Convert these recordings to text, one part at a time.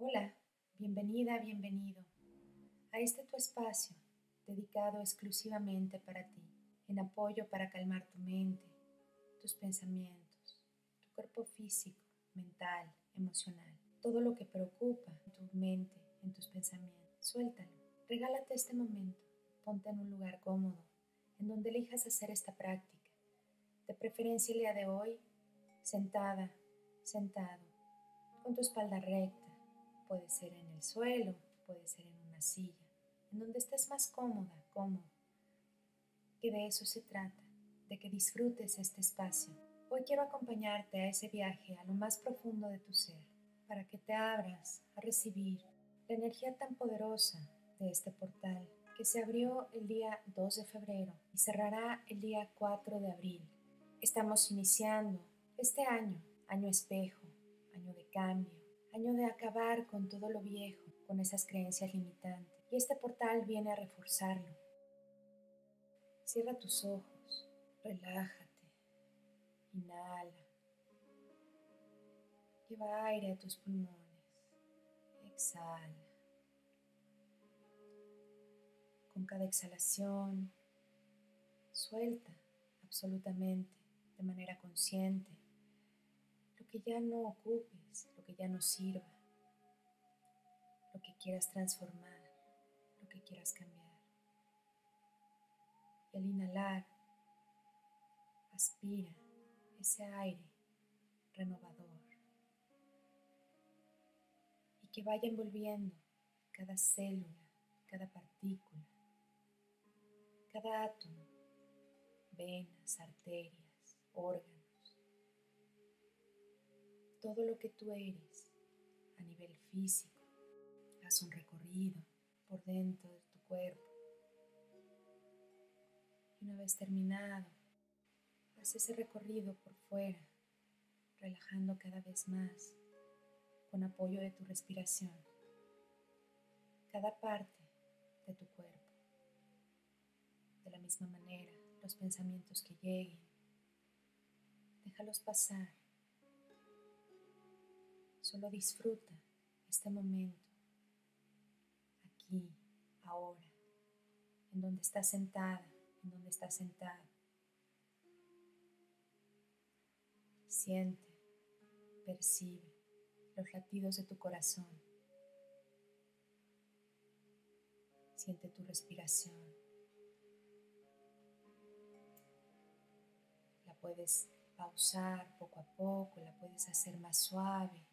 Hola, bienvenida, bienvenido a este tu espacio dedicado exclusivamente para ti, en apoyo para calmar tu mente, tus pensamientos, tu cuerpo físico, mental, emocional, todo lo que preocupa en tu mente, en tus pensamientos. Suéltalo, regálate este momento, ponte en un lugar cómodo, en donde elijas hacer esta práctica. De preferencia el día de hoy, sentada, sentado, con tu espalda recta Puede ser en el suelo, puede ser en una silla, en donde estés más cómoda, cómodo. Que de eso se trata, de que disfrutes este espacio. Hoy quiero acompañarte a ese viaje a lo más profundo de tu ser, para que te abras a recibir la energía tan poderosa de este portal que se abrió el día 2 de febrero y cerrará el día 4 de abril. Estamos iniciando este año, año espejo, año de cambio, año de acabar con todo lo viejo, con esas creencias limitantes. Y este portal viene a reforzarlo. Cierra tus ojos, relájate, inhala. Lleva aire a tus pulmones, exhala. Con cada exhalación, suelta absolutamente, de manera consciente, que ya no ocupes, lo que ya no sirva, lo que quieras transformar, lo que quieras cambiar. Y al inhalar, aspira ese aire renovador y que vaya envolviendo cada célula, cada partícula, cada átomo, venas, arterias, órganos todo lo que tú eres a nivel físico. Haz un recorrido por dentro de tu cuerpo. Y una vez terminado, haz ese recorrido por fuera, relajando cada vez más con apoyo de tu respiración. Cada parte de tu cuerpo. De la misma manera, los pensamientos que lleguen, déjalos pasar Solo disfruta este momento, aquí, ahora, en donde estás sentada, en donde estás sentado. Siente, percibe los latidos de tu corazón. Siente tu respiración. La puedes pausar poco a poco, la puedes hacer más suave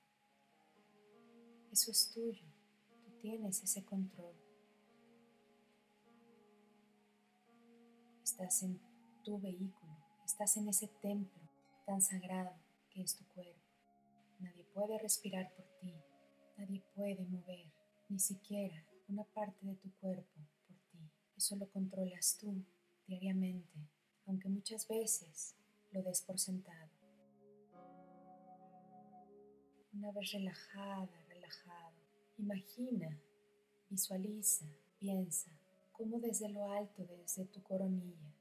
eso es tuyo. Tú tienes ese control. Estás en tu vehículo. Estás en ese templo tan sagrado que es tu cuerpo. Nadie puede respirar por ti. Nadie puede mover ni siquiera una parte de tu cuerpo por ti. Eso lo controlas tú diariamente, aunque muchas veces lo des por sentado. Una vez relajada, Imagina, visualiza, piensa cómo desde lo alto, desde tu coronilla,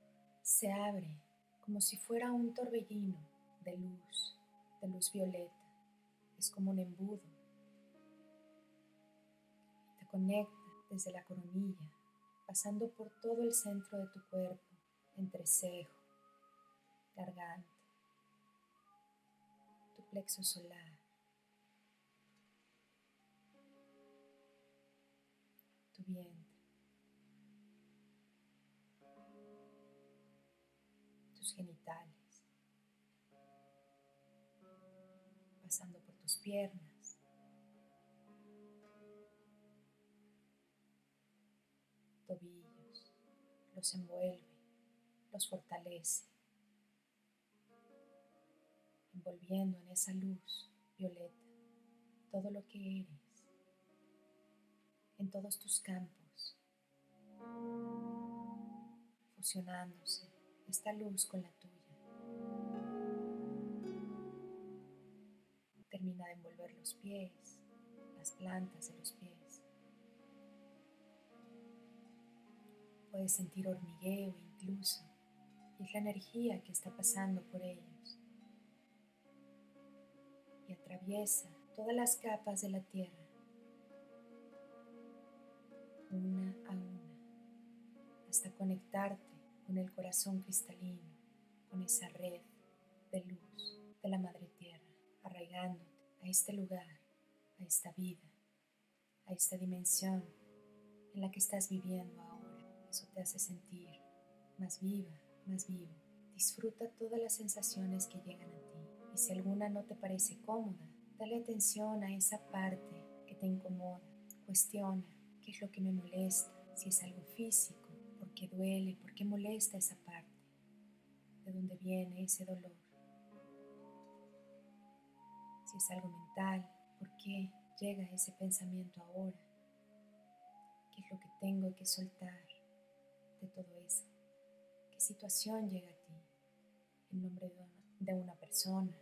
se abre como si fuera un torbellino de luz, de luz violeta. Es como un embudo. Te conecta desde la coronilla, pasando por todo el centro de tu cuerpo, entre cejo, garganta, tu plexo solar vientre, tus genitales, pasando por tus piernas, tobillos, los envuelve, los fortalece, envolviendo en esa luz violeta todo lo que eres en todos tus campos, fusionándose esta luz con la tuya. Termina de envolver los pies, las plantas de los pies. Puedes sentir hormigueo incluso, y es la energía que está pasando por ellos. Y atraviesa todas las capas de la tierra hasta conectarte con el corazón cristalino, con esa red de luz de la Madre Tierra, arraigándote a este lugar, a esta vida, a esta dimensión en la que estás viviendo ahora. Eso te hace sentir más viva, más vivo. Disfruta todas las sensaciones que llegan a ti y si alguna no te parece cómoda, dale atención a esa parte que te incomoda. Cuestiona qué es lo que me molesta, si es algo físico, por qué duele, por qué molesta esa parte, de dónde viene ese dolor. Si es algo mental, por qué llega ese pensamiento ahora, qué es lo que tengo que soltar de todo eso situación llega a ti en nombre de una, persona.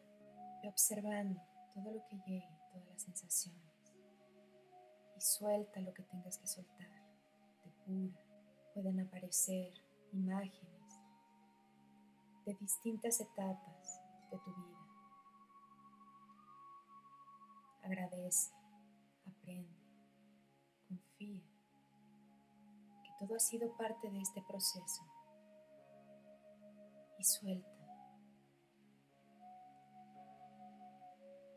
Ve observando todo lo que llegue, todas las sensaciones. Y suelta lo que tengas que soltar. Depura. Pueden aparecer imágenes de distintas etapas de tu vida. Agradece, aprende, confía que todo ha sido parte de este proceso suelta.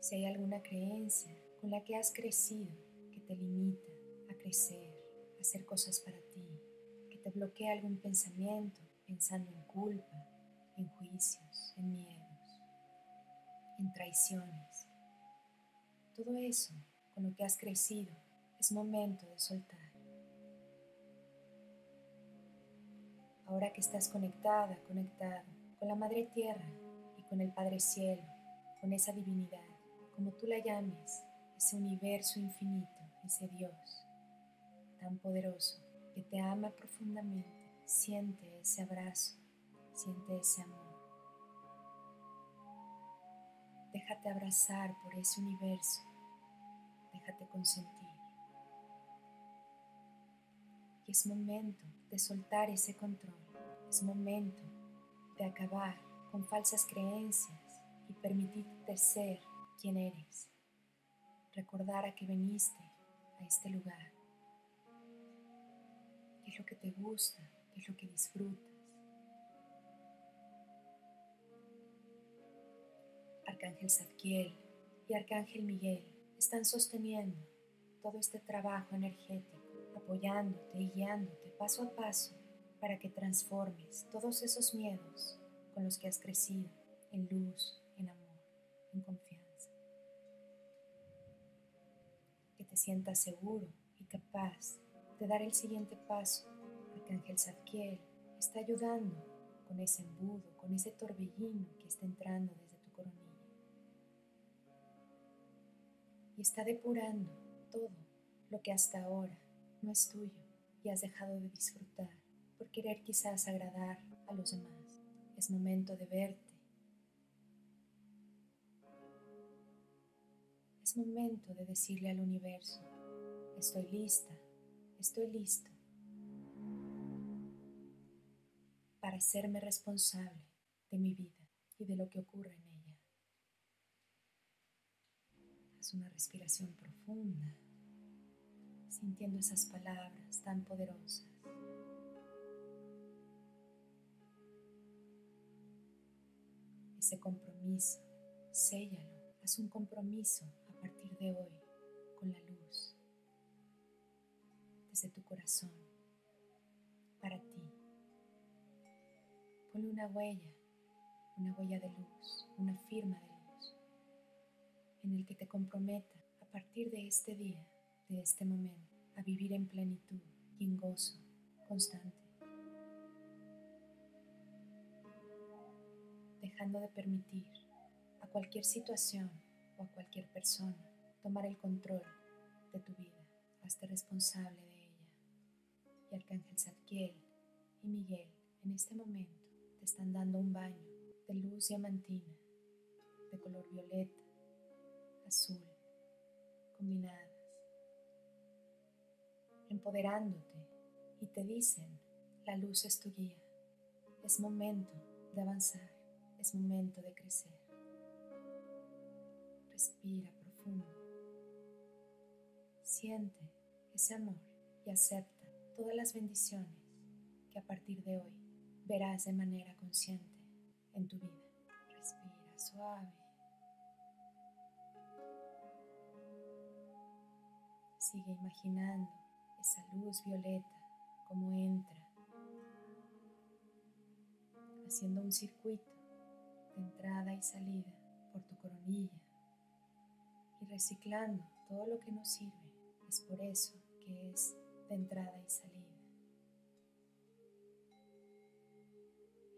Si hay alguna creencia con la que has crecido te limita a crecer, a hacer cosas para ti, que te bloquea algún pensamiento pensando en culpa, en juicios, en miedos, en traiciones, todo eso con lo que has crecido es momento de soltar. Ahora que estás conectada, conectado con la Madre Tierra y con el Padre Cielo, con esa divinidad, como tú la llames, ese universo infinito, ese Dios tan poderoso que te ama profundamente, siente ese abrazo, siente ese amor. Déjate abrazar por ese universo, déjate consentir. Y es momento de soltar ese control, es momento de acabar con falsas creencias y permitirte ser quien eres. Recordar a que viniste a este lugar. ¿Qué es lo que te gusta? ¿Qué es lo que disfrutas? Arcángel Zadkiel y Arcángel Miguel están sosteniendo todo este trabajo energético, apoyándote y guiándote paso a paso para que transformes todos esos miedos con los que has crecido en luz, en amor, en confianza. Que te sientas seguro y capaz de dar el siguiente paso. Arcángel Zadkiel está ayudando con ese embudo, con ese torbellino que está entrando desde tu coronilla. Y está depurando todo lo que hasta ahora no es tuyo y has dejado de disfrutar por querer quizás agradar a los demás. Es momento de verte. Momento de decirle al universo, estoy lista, estoy listo para hacerme responsable de mi vida y de lo que ocurre en ella. Haz una respiración profunda, sintiendo esas palabras tan poderosas. ese compromiso, séllalo, haz un compromiso a partir de hoy con la luz, desde tu corazón, para ti. Ponle una huella, una huella de luz, una firma de luz, en el que te comprometa a partir de este día, de este momento, a vivir en plenitud y en gozo constante. dejando de permitir a cualquier situación o a cualquier persona tomar el control de tu vida. Hazte responsable de ella. Y Arcángel Zadkiel y Miguel en este momento te están dando un baño de luz diamantina, de color violeta, azul, combinadas, empoderándote y te dicen, la luz es tu guía. Es momento de avanzar. Es momento de crecer. Respira profundo. Siente ese amor y acepta todas las bendiciones que a partir de hoy verás de manera consciente en tu vida. Respira suave. Sigue imaginando esa luz violeta como entra, haciendo un circuito de entrada y salida por tu coronilla y reciclando todo lo que nos sirve. Es por eso que es de entrada y salida.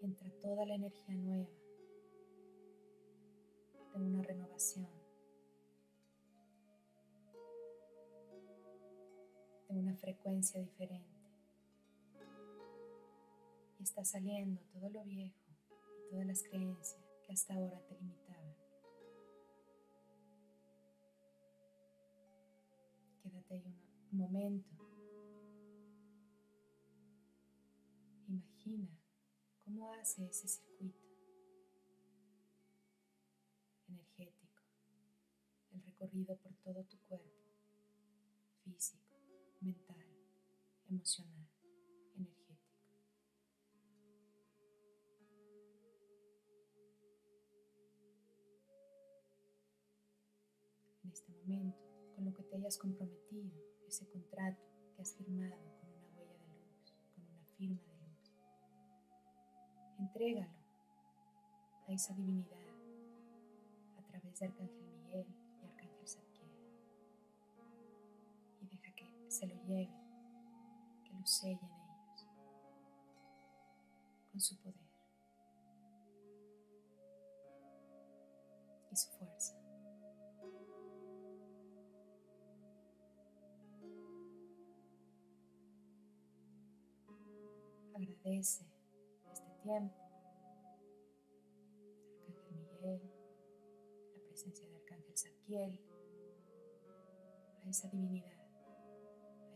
Entra toda la energía nueva de una renovación, de una frecuencia diferente. Y está saliendo todo lo viejo y todas las creencias que hasta ahora te limitaban. Quédate ahí un momento. Imagina cómo hace ese circuito energético, el recorrido por todo tu cuerpo, físico, mental, emocional, energético. En este momento, con lo que te hayas comprometido, ese contrato que has firmado con una huella de luz, con una firma de luz, entrégalo a esa divinidad a través de Arcángel Miguel y Arcángel Zadkiel. Y deja que se lo lleve, que lo sellen ellos con su poder Este tiempo, Arcángel Miguel, la presencia de Arcángel Zadkiel, a esa divinidad,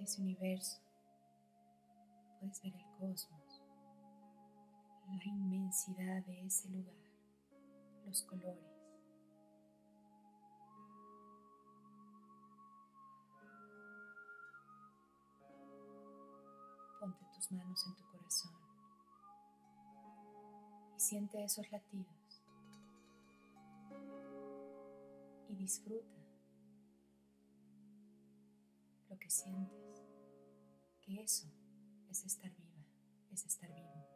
a ese universo. Puedes ver el cosmos, la inmensidad de ese lugar, los colores. Ponte tus manos en tu corazón siente esos latidos y disfruta lo que sientes, que eso es estar viva, es estar vivo.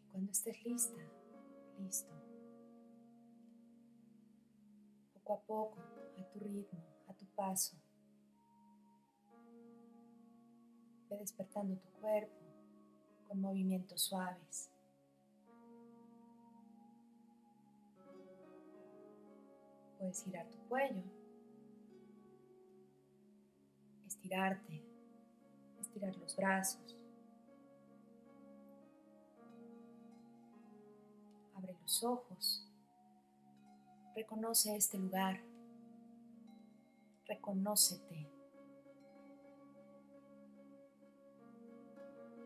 Y cuando estés lista, listo, poco a poco, a tu ritmo, a tu paso, ve despertando tu cuerpo con movimientos suaves. Puedes girar tu cuello, estirarte, estirar los brazos. Abre los ojos. Reconoce este lugar. Reconócete.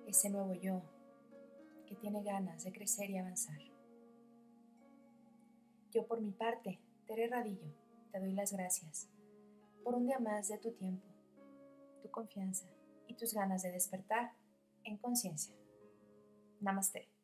Ese nuevo yo que tiene ganas de crecer y avanzar. Yo por mi parte, Tere Radillo, te doy las gracias por un día más de tu tiempo, tu confianza y tus ganas de despertar en conciencia. Namaste.